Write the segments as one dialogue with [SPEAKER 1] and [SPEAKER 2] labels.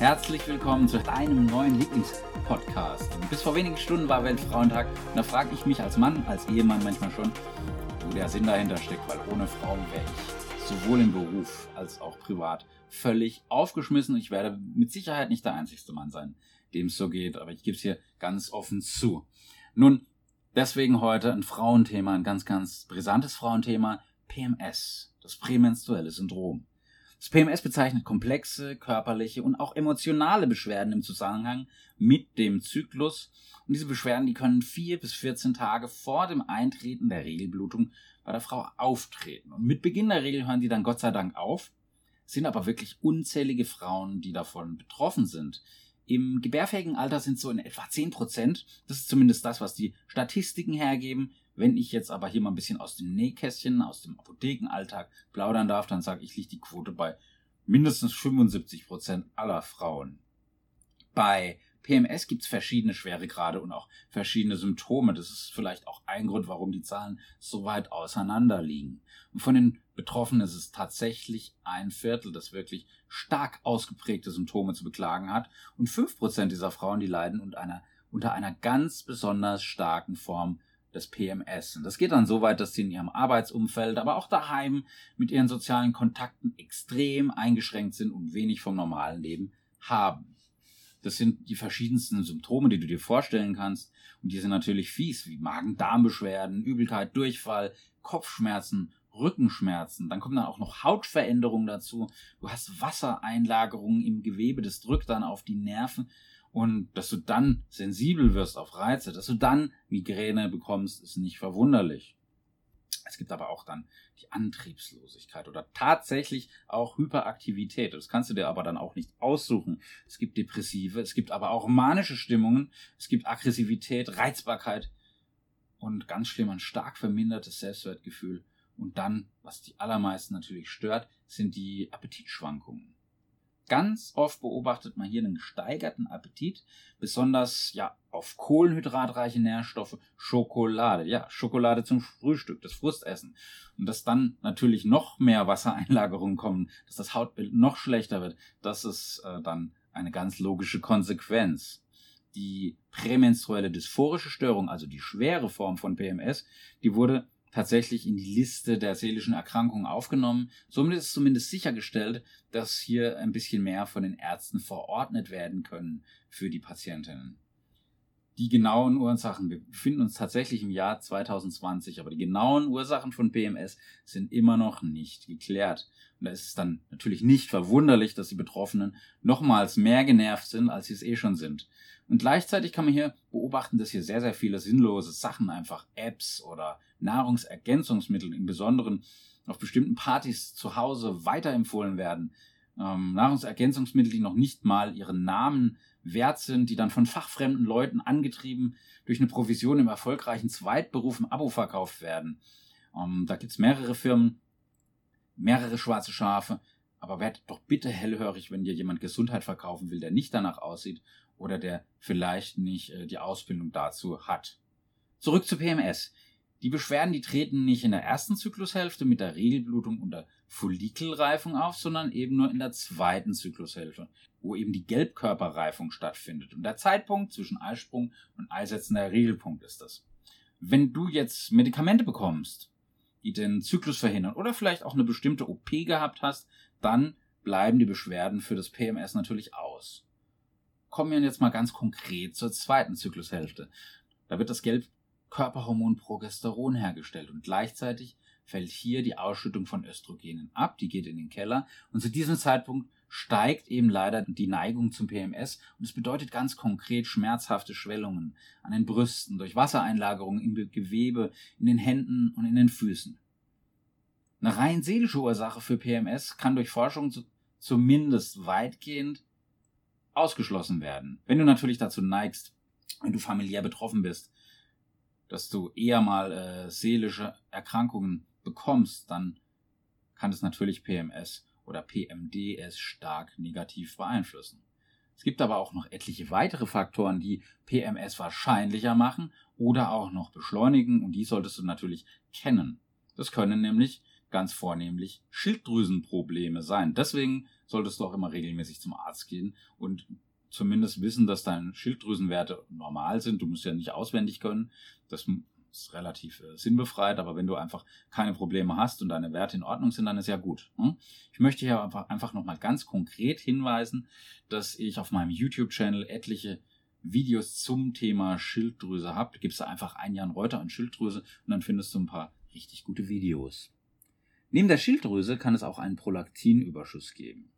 [SPEAKER 1] Herzlich willkommen zu deinem neuen Lieblingspodcast. Bis vor wenigen Stunden war Weltfrauentag und da frage ich mich als Mann, als Ehemann manchmal schon, wo der Sinn dahinter steckt, weil ohne Frau wäre ich sowohl im Beruf als auch privat völlig aufgeschmissen. Ich werde mit Sicherheit nicht der einzigste Mann sein, dem es so geht, aber ich gebe es hier ganz offen zu. Nun, deswegen heute ein Frauenthema, ein ganz, ganz brisantes Frauenthema, PMS, das prämenstruelle Syndrom. Das PMS bezeichnet komplexe, körperliche und auch emotionale Beschwerden im Zusammenhang mit dem Zyklus. Und diese Beschwerden, die können vier bis 14 Tage vor dem Eintreten der Regelblutung bei der Frau auftreten. Und mit Beginn der Regel hören die dann Gott sei Dank auf, sind aber wirklich unzählige Frauen, die davon betroffen sind. Im gebärfähigen Alter sind so in etwa 10 Prozent. Das ist zumindest das, was die Statistiken hergeben. Wenn ich jetzt aber hier mal ein bisschen aus dem Nähkästchen, aus dem Apothekenalltag plaudern darf, dann sage ich, liegt die Quote bei mindestens 75 Prozent aller Frauen. Bei PMS gibt es verschiedene Schweregrade und auch verschiedene Symptome. Das ist vielleicht auch ein Grund, warum die Zahlen so weit auseinander liegen. Und von den Betroffenen ist es tatsächlich ein Viertel, das wirklich stark ausgeprägte Symptome zu beklagen hat. Und fünf Prozent dieser Frauen, die leiden unter einer, unter einer ganz besonders starken Form des PMS. Und das geht dann so weit, dass sie in ihrem Arbeitsumfeld, aber auch daheim mit ihren sozialen Kontakten extrem eingeschränkt sind und wenig vom normalen Leben haben. Das sind die verschiedensten Symptome, die du dir vorstellen kannst. Und die sind natürlich fies, wie Magen-Darm-Beschwerden, Übelkeit, Durchfall, Kopfschmerzen, Rückenschmerzen. Dann kommen dann auch noch Hautveränderungen dazu. Du hast Wassereinlagerungen im Gewebe, das drückt dann auf die Nerven und dass du dann sensibel wirst auf Reize, dass du dann Migräne bekommst, ist nicht verwunderlich. Es gibt aber auch dann die Antriebslosigkeit oder tatsächlich auch Hyperaktivität. Das kannst du dir aber dann auch nicht aussuchen. Es gibt depressive, es gibt aber auch manische Stimmungen, es gibt Aggressivität, Reizbarkeit und ganz schlimm ein stark vermindertes Selbstwertgefühl. Und dann, was die allermeisten natürlich stört, sind die Appetitschwankungen. Ganz oft beobachtet man hier einen gesteigerten Appetit, besonders ja auf kohlenhydratreiche Nährstoffe, Schokolade, ja, Schokolade zum Frühstück, das Frustessen. Und dass dann natürlich noch mehr Wassereinlagerungen kommen, dass das Hautbild noch schlechter wird, das ist äh, dann eine ganz logische Konsequenz. Die prämenstruelle dysphorische Störung, also die schwere Form von PMS, die wurde tatsächlich in die Liste der seelischen Erkrankungen aufgenommen. Somit ist zumindest sichergestellt, dass hier ein bisschen mehr von den Ärzten verordnet werden können für die Patientinnen. Die genauen Ursachen, wir befinden uns tatsächlich im Jahr 2020, aber die genauen Ursachen von PMS sind immer noch nicht geklärt. Und da ist es dann natürlich nicht verwunderlich, dass die Betroffenen nochmals mehr genervt sind, als sie es eh schon sind. Und gleichzeitig kann man hier beobachten, dass hier sehr, sehr viele sinnlose Sachen, einfach Apps oder Nahrungsergänzungsmittel im Besonderen auf bestimmten Partys zu Hause weiterempfohlen werden. Ähm, Nahrungsergänzungsmittel, die noch nicht mal ihren Namen wert sind, die dann von fachfremden Leuten angetrieben durch eine Provision im erfolgreichen Zweitberuf im Abo verkauft werden. Ähm, da gibt's mehrere Firmen, mehrere schwarze Schafe, aber werd doch bitte hellhörig, wenn dir jemand Gesundheit verkaufen will, der nicht danach aussieht oder der vielleicht nicht äh, die Ausbildung dazu hat. Zurück zu PMS. Die Beschwerden, die treten nicht in der ersten Zyklushälfte mit der Regelblutung und der Follikelreifung auf, sondern eben nur in der zweiten Zyklushälfte, wo eben die Gelbkörperreifung stattfindet. Und der Zeitpunkt zwischen Eisprung und Eisetzen der Regelpunkt ist das. Wenn du jetzt Medikamente bekommst, die den Zyklus verhindern oder vielleicht auch eine bestimmte OP gehabt hast, dann bleiben die Beschwerden für das PMS natürlich aus kommen wir jetzt mal ganz konkret zur zweiten Zyklushälfte. Da wird das Gelbkörperhormon Progesteron hergestellt und gleichzeitig fällt hier die Ausschüttung von Östrogenen ab, die geht in den Keller und zu diesem Zeitpunkt steigt eben leider die Neigung zum PMS und es bedeutet ganz konkret schmerzhafte Schwellungen an den Brüsten durch Wassereinlagerungen im Gewebe, in den Händen und in den Füßen. Eine rein seelische Ursache für PMS kann durch Forschung zumindest weitgehend ausgeschlossen werden. Wenn du natürlich dazu neigst, wenn du familiär betroffen bist, dass du eher mal äh, seelische Erkrankungen bekommst, dann kann es natürlich PMS oder PMDS stark negativ beeinflussen. Es gibt aber auch noch etliche weitere Faktoren, die PMS wahrscheinlicher machen oder auch noch beschleunigen und die solltest du natürlich kennen. Das können nämlich ganz vornehmlich Schilddrüsenprobleme sein. Deswegen solltest du auch immer regelmäßig zum Arzt gehen und zumindest wissen, dass deine Schilddrüsenwerte normal sind. Du musst ja nicht auswendig können. Das ist relativ äh, sinnbefreit, aber wenn du einfach keine Probleme hast und deine Werte in Ordnung sind, dann ist ja gut. Hm? Ich möchte hier einfach, einfach nochmal ganz konkret hinweisen, dass ich auf meinem YouTube-Channel etliche Videos zum Thema Schilddrüse habe. Da gibst du einfach ein Jan Reuter an Schilddrüse und dann findest du ein paar richtig gute Videos. Neben der Schilddrüse kann es auch einen Prolaktinüberschuss geben.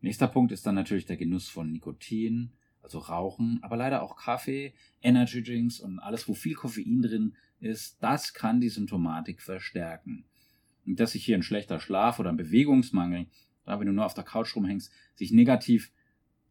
[SPEAKER 1] Nächster Punkt ist dann natürlich der Genuss von Nikotin, also Rauchen, aber leider auch Kaffee, Energy Drinks und alles, wo viel Koffein drin ist, das kann die Symptomatik verstärken. Und dass sich hier ein schlechter Schlaf oder ein Bewegungsmangel, da wenn du nur auf der Couch rumhängst, sich negativ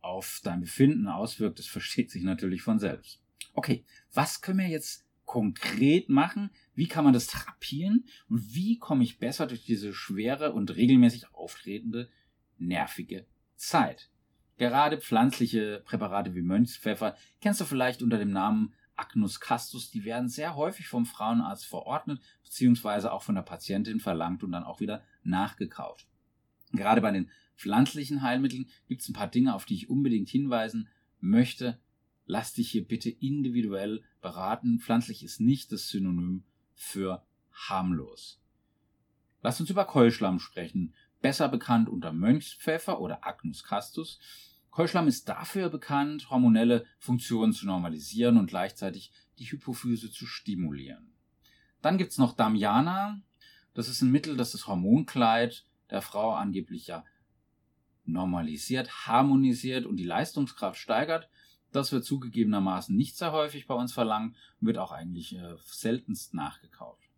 [SPEAKER 1] auf dein Befinden auswirkt, das versteht sich natürlich von selbst. Okay, was können wir jetzt konkret machen? Wie kann man das therapieren? Und wie komme ich besser durch diese schwere und regelmäßig auftretende nervige Zeit? Gerade pflanzliche Präparate wie Mönchspfeffer kennst du vielleicht unter dem Namen Agnus castus, die werden sehr häufig vom Frauenarzt verordnet, beziehungsweise auch von der Patientin verlangt und dann auch wieder nachgekauft. Gerade bei den pflanzlichen Heilmitteln gibt es ein paar Dinge, auf die ich unbedingt hinweisen möchte. Lass dich hier bitte individuell beraten. Pflanzlich ist nicht das Synonym für harmlos. Lass uns über Keuschlamm sprechen, besser bekannt unter Mönchspfeffer oder Agnus castus. Keuschlamm ist dafür bekannt, hormonelle Funktionen zu normalisieren und gleichzeitig die Hypophyse zu stimulieren. Dann gibt's noch Damiana. Das ist ein Mittel, das das Hormonkleid der Frau angeblich ja normalisiert, harmonisiert und die Leistungskraft steigert. Das wird zugegebenermaßen nicht sehr häufig bei uns verlangt und wird auch eigentlich äh, seltenst nachgekauft.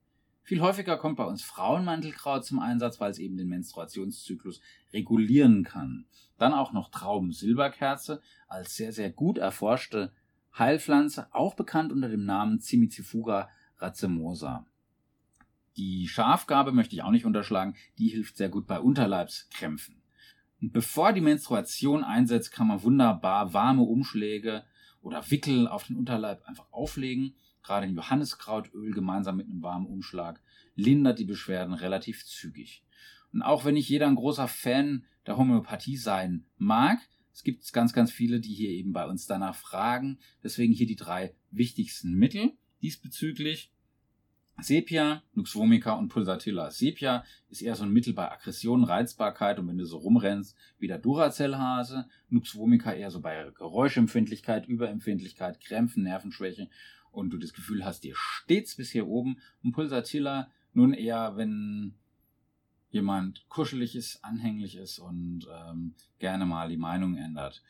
[SPEAKER 1] Viel häufiger kommt bei uns Frauenmantelkraut zum Einsatz, weil es eben den Menstruationszyklus regulieren kann. Dann auch noch Traubensilberkerze als sehr, sehr gut erforschte Heilpflanze, auch bekannt unter dem Namen Cimicifuga racemosa. Die Schafgabe möchte ich auch nicht unterschlagen, die hilft sehr gut bei Unterleibskrämpfen. Und bevor die Menstruation einsetzt, kann man wunderbar warme Umschläge oder Wickel auf den Unterleib einfach auflegen. Gerade ein Johanniskrautöl gemeinsam mit einem warmen Umschlag lindert die Beschwerden relativ zügig. Und auch wenn nicht jeder ein großer Fan der Homöopathie sein mag, es gibt ganz, ganz viele, die hier eben bei uns danach fragen. Deswegen hier die drei wichtigsten Mittel diesbezüglich. Sepia, Nux vomica und Pulsatilla. Sepia ist eher so ein Mittel bei Aggression, Reizbarkeit und wenn du so rumrennst wie der Duracell-Hase. Nux vomica eher so bei Geräuschempfindlichkeit, Überempfindlichkeit, Krämpfen, Nervenschwäche und du das Gefühl hast, dir steht's bis hier oben. Und Pulsatilla nun eher, wenn jemand kuschelig ist, anhänglich ist und ähm, gerne mal die Meinung ändert.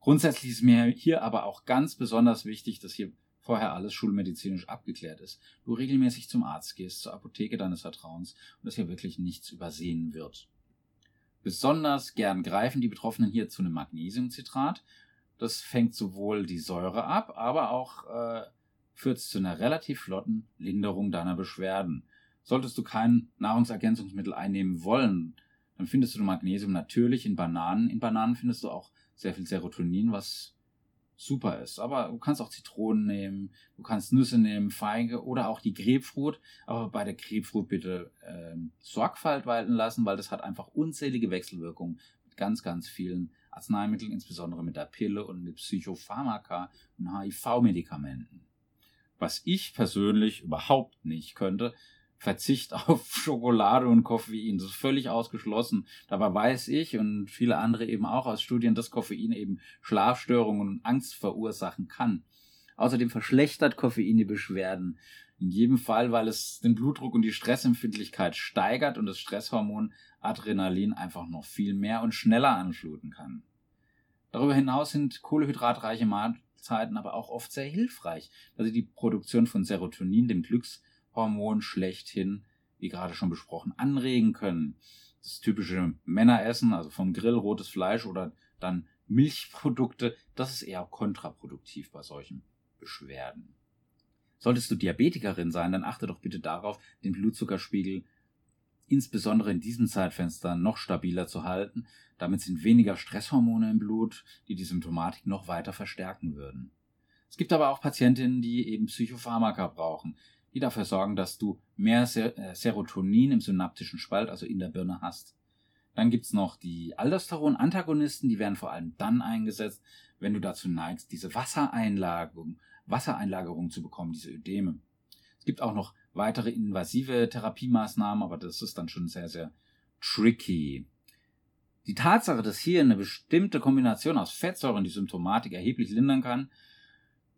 [SPEAKER 1] Grundsätzlich ist mir hier aber auch ganz besonders wichtig, dass hier vorher alles schulmedizinisch abgeklärt ist, du regelmäßig zum Arzt gehst, zur Apotheke deines Vertrauens und dass hier wirklich nichts übersehen wird. Besonders gern greifen die Betroffenen hier zu einem Magnesiumcitrat. Das fängt sowohl die Säure ab, aber auch äh, führt zu einer relativ flotten Linderung deiner Beschwerden. Solltest du kein Nahrungsergänzungsmittel einnehmen wollen, dann findest du Magnesium natürlich in Bananen. In Bananen findest du auch sehr viel Serotonin, was super ist. Aber du kannst auch Zitronen nehmen, du kannst Nüsse nehmen, Feige oder auch die Grapefruit. Aber bei der Grapefruit bitte ähm, Sorgfalt walten lassen, weil das hat einfach unzählige Wechselwirkungen mit ganz, ganz vielen Arzneimitteln, insbesondere mit der Pille und mit Psychopharmaka und HIV-Medikamenten. Was ich persönlich überhaupt nicht könnte, Verzicht auf Schokolade und Koffein. Das ist völlig ausgeschlossen. Dabei weiß ich und viele andere eben auch aus Studien, dass Koffein eben Schlafstörungen und Angst verursachen kann. Außerdem verschlechtert Koffein die Beschwerden. In jedem Fall, weil es den Blutdruck und die Stressempfindlichkeit steigert und das Stresshormon Adrenalin einfach noch viel mehr und schneller anfluten kann. Darüber hinaus sind kohlehydratreiche Mahlzeiten aber auch oft sehr hilfreich, da sie die Produktion von Serotonin, dem Glücks Hormon schlechthin, wie gerade schon besprochen, anregen können. Das typische Männeressen, also vom Grill rotes Fleisch oder dann Milchprodukte, das ist eher kontraproduktiv bei solchen Beschwerden. Solltest du Diabetikerin sein, dann achte doch bitte darauf, den Blutzuckerspiegel insbesondere in diesem Zeitfenster noch stabiler zu halten. Damit sind weniger Stresshormone im Blut, die die Symptomatik noch weiter verstärken würden. Es gibt aber auch Patientinnen, die eben Psychopharmaka brauchen. die dafür sorgen, dass du mehr äh, Serotonin im synaptischen Spalt, also in der Birne hast. Dann gibt's noch die Aldosteron-Antagonisten, die werden vor allem dann eingesetzt, wenn du dazu neigst, diese Wassereinlagerung, Wassereinlagerung zu bekommen, diese Ödeme. Es gibt auch noch weitere invasive Therapiemaßnahmen, aber das ist dann schon sehr, sehr tricky. Die Tatsache, dass hier eine bestimmte Kombination aus Fettsäuren die Symptomatik erheblich lindern kann,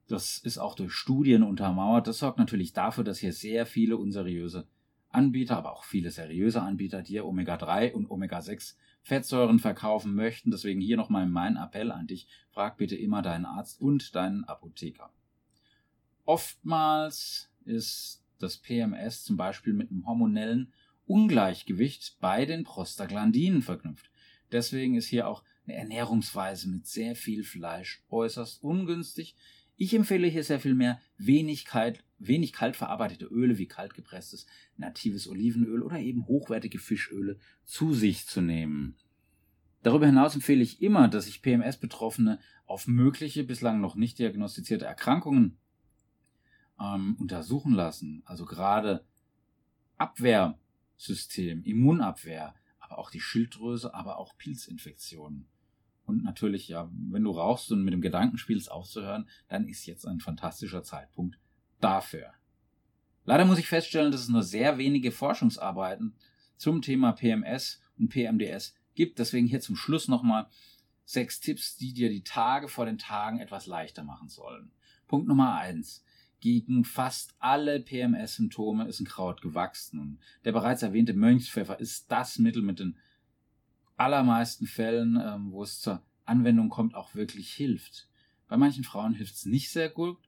[SPEAKER 1] das ist auch durch Studien untermauert. Das sorgt natürlich dafür, dass hier sehr viele unseriöse Anbieter, aber auch viele seriöse Anbieter dir Omega-3 und Omega-6 Fettsäuren verkaufen möchten. Deswegen hier nochmal mein Appell an dich. Frag bitte immer deinen Arzt und deinen Apotheker. Oftmals ist das PMS zum Beispiel mit einem hormonellen Ungleichgewicht bei den Prostaglandinen verknüpft. Deswegen ist hier auch eine Ernährungsweise mit sehr viel Fleisch äußerst ungünstig. Ich empfehle hier sehr viel mehr wenig kalt, wenig kalt verarbeitete Öle wie kaltgepresstes natives Olivenöl oder eben hochwertige Fischöle zu sich zu nehmen. Darüber hinaus empfehle ich immer, dass sich PMS-Betroffene auf mögliche bislang noch nicht diagnostizierte Erkrankungen ähm, untersuchen lassen. Also gerade Abwehrsystem, Immunabwehr, aber auch die Schilddrüse, aber auch Pilzinfektionen. Und natürlich, ja, wenn du rauchst und mit dem Gedanken spielst, aufzuhören, dann ist jetzt ein fantastischer Zeitpunkt dafür. Leider muss ich feststellen, dass es nur sehr wenige Forschungsarbeiten zum Thema PMS und PMDS gibt. Deswegen hier zum Schluss nochmal sechs Tipps, die dir die Tage vor den Tagen etwas leichter machen sollen. Punkt Nummer eins. Gegen fast alle PMS-Symptome ist ein Kraut gewachsen. Und der bereits erwähnte Mönchspfeffer ist das Mittel mit den allermeisten Fällen, ähm, wo es zur Anwendung kommt, auch wirklich hilft. Bei manchen Frauen hilft es nicht sehr gut.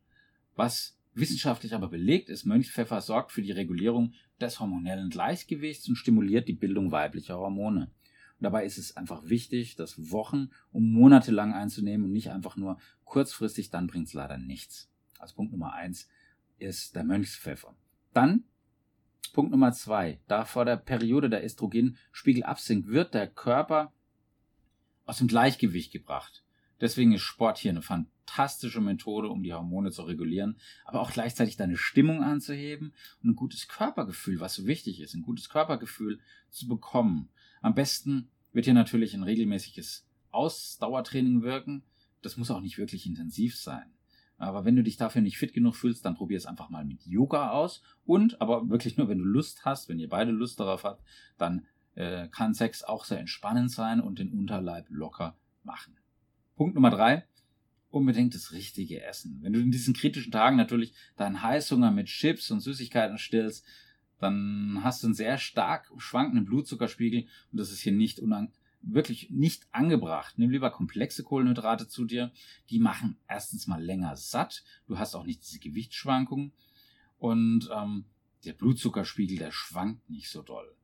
[SPEAKER 1] Was wissenschaftlich aber belegt ist, Mönchspfeffer sorgt für die Regulierung des hormonellen Gleichgewichts und stimuliert die Bildung weiblicher Hormone. Und dabei ist es einfach wichtig, das Wochen und Monate lang einzunehmen und nicht einfach nur kurzfristig, dann bringt es leider nichts. Also Punkt Nummer eins ist der Mönchspfeffer. Dann Punkt Nummer zwei. Da vor der Periode der Östrogenspiegel absinkt, wird der Körper aus dem Gleichgewicht gebracht. Deswegen ist Sport hier eine fantastische Methode, um die Hormone zu regulieren, aber auch gleichzeitig deine Stimmung anzuheben und ein gutes Körpergefühl, was so wichtig ist, ein gutes Körpergefühl zu bekommen. Am besten wird hier natürlich ein regelmäßiges Ausdauertraining wirken. Das muss auch nicht wirklich intensiv sein. Aber wenn du dich dafür nicht fit genug fühlst, dann probier es einfach mal mit Yoga aus. Und, aber wirklich nur, wenn du Lust hast, wenn ihr beide Lust darauf habt, dann äh, kann Sex auch sehr entspannend sein und den Unterleib locker machen. Punkt Nummer drei. Unbedingt das richtige Essen. Wenn du in diesen kritischen Tagen natürlich deinen Heißhunger mit Chips und Süßigkeiten stillst, dann hast du einen sehr stark schwankenden Blutzuckerspiegel und das ist hier nicht wirklich nicht angebracht. Nimm lieber komplexe Kohlenhydrate zu dir. Die machen erstens mal länger satt. Du hast auch nicht diese Gewichtsschwankungen. Und ähm, der Blutzuckerspiegel, der schwankt nicht so doll.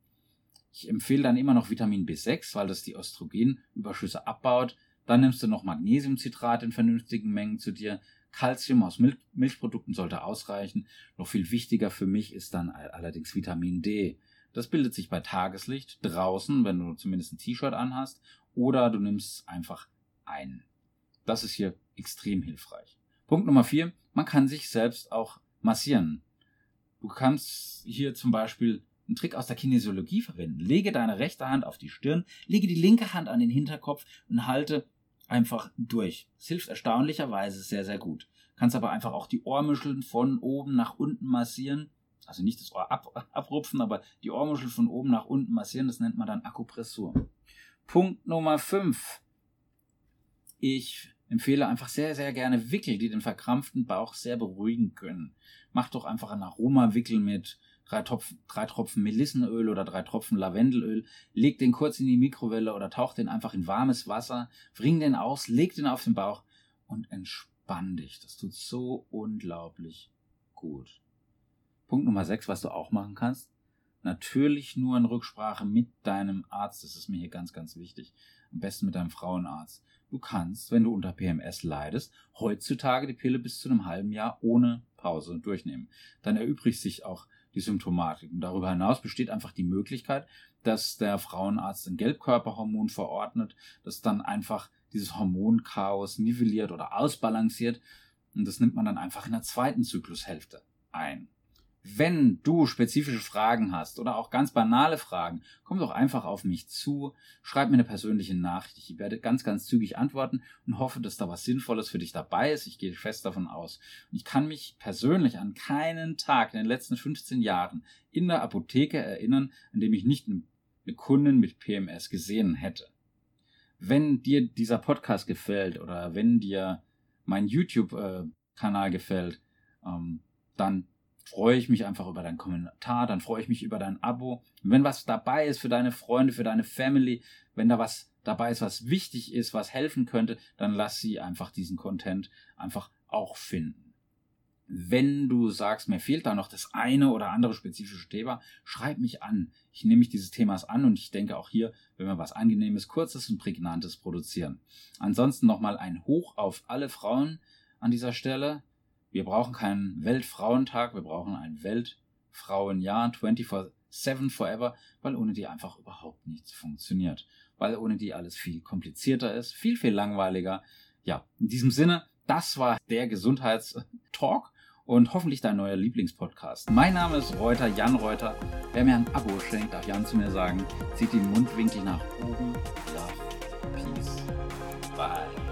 [SPEAKER 1] Ich empfehle dann immer noch Vitamin B6, weil das die Östrogenüberschüsse abbaut. Dann nimmst du noch Magnesiumcitrat in vernünftigen Mengen zu dir. Calcium aus Milch Milchprodukten sollte ausreichen. Noch viel wichtiger für mich ist dann allerdings Vitamin D. Das bildet sich bei Tageslicht draußen, wenn du zumindest ein T-Shirt anhast, oder du nimmst es einfach ein. Das ist hier extrem hilfreich. Punkt Nummer vier, man kann sich selbst auch massieren. Du kannst hier zum Beispiel einen Trick aus der Kinesiologie verwenden. Lege deine rechte Hand auf die Stirn, lege die linke Hand an den Hinterkopf und halte einfach durch. Es hilft erstaunlicherweise sehr, sehr gut. Kannst aber einfach auch die Ohrmuscheln von oben nach unten massieren also nicht das Ohr ab, abrupfen, aber die Ohrmuschel von oben nach unten massieren, das nennt man dann Akupressur. Punkt Nummer 5. Ich empfehle einfach sehr, sehr gerne Wickel, die den verkrampften Bauch sehr beruhigen können. Mach doch einfach ein Aromawickel mit drei Tropfen, drei Tropfen Melissenöl oder drei Tropfen Lavendelöl, leg den kurz in die Mikrowelle oder tauch den einfach in warmes Wasser, bring den aus, leg den auf den Bauch und entspann dich. Das tut so unglaublich gut. Punkt Nummer 6, was du auch machen kannst. Natürlich nur in Rücksprache mit deinem Arzt. Das ist mir hier ganz, ganz wichtig. Am besten mit deinem Frauenarzt. Du kannst, wenn du unter PMS leidest, heutzutage die Pille bis zu einem halben Jahr ohne Pause durchnehmen. Dann erübrigt sich auch die Symptomatik. Und darüber hinaus besteht einfach die Möglichkeit, dass der Frauenarzt ein Gelbkörperhormon verordnet, das dann einfach dieses Hormonchaos nivelliert oder ausbalanciert. Und das nimmt man dann einfach in der zweiten Zyklushälfte ein. Wenn du spezifische Fragen hast oder auch ganz banale Fragen, komm doch einfach auf mich zu, schreib mir eine persönliche Nachricht. Ich werde ganz, ganz zügig antworten und hoffe, dass da was Sinnvolles für dich dabei ist. Ich gehe fest davon aus. Ich kann mich persönlich an keinen Tag in den letzten 15 Jahren in der Apotheke erinnern, an dem ich nicht eine Kundin mit PMS gesehen hätte. Wenn dir dieser Podcast gefällt oder wenn dir mein YouTube-Kanal gefällt, ähm, dann freue ich mich einfach über deinen Kommentar, dann freue ich mich über dein Abo. Und wenn was dabei ist für deine Freunde, für deine Family, wenn da was dabei ist, was wichtig ist, was helfen könnte, dann lass sie einfach diesen Content einfach auch finden. Wenn du sagst, mir fehlt da noch das eine oder andere spezifische Thema, schreib mich an. Ich nehme mich dieses Themas an und ich denke auch hier, wenn wir was Angenehmes, Kurzes und Prägnantes produzieren. Ansonsten nochmal ein Hoch auf alle Frauen an dieser Stelle. Wir brauchen keinen Weltfrauentag, wir brauchen ein Weltfrauenjahr 24-7 forever, weil ohne die einfach überhaupt nichts funktioniert. Weil ohne die alles viel komplizierter ist, viel, viel langweiliger. Ja, in diesem Sinne, das war der Gesundheitstalk und hoffentlich dein neuer Lieblingspodcast. Mein Name ist Reuter, Jan Reuter. Wer mir ein Abo schenkt, darf Jan zu mir sagen, zieht den Mundwinkel nach oben. Love, Peace, Bye.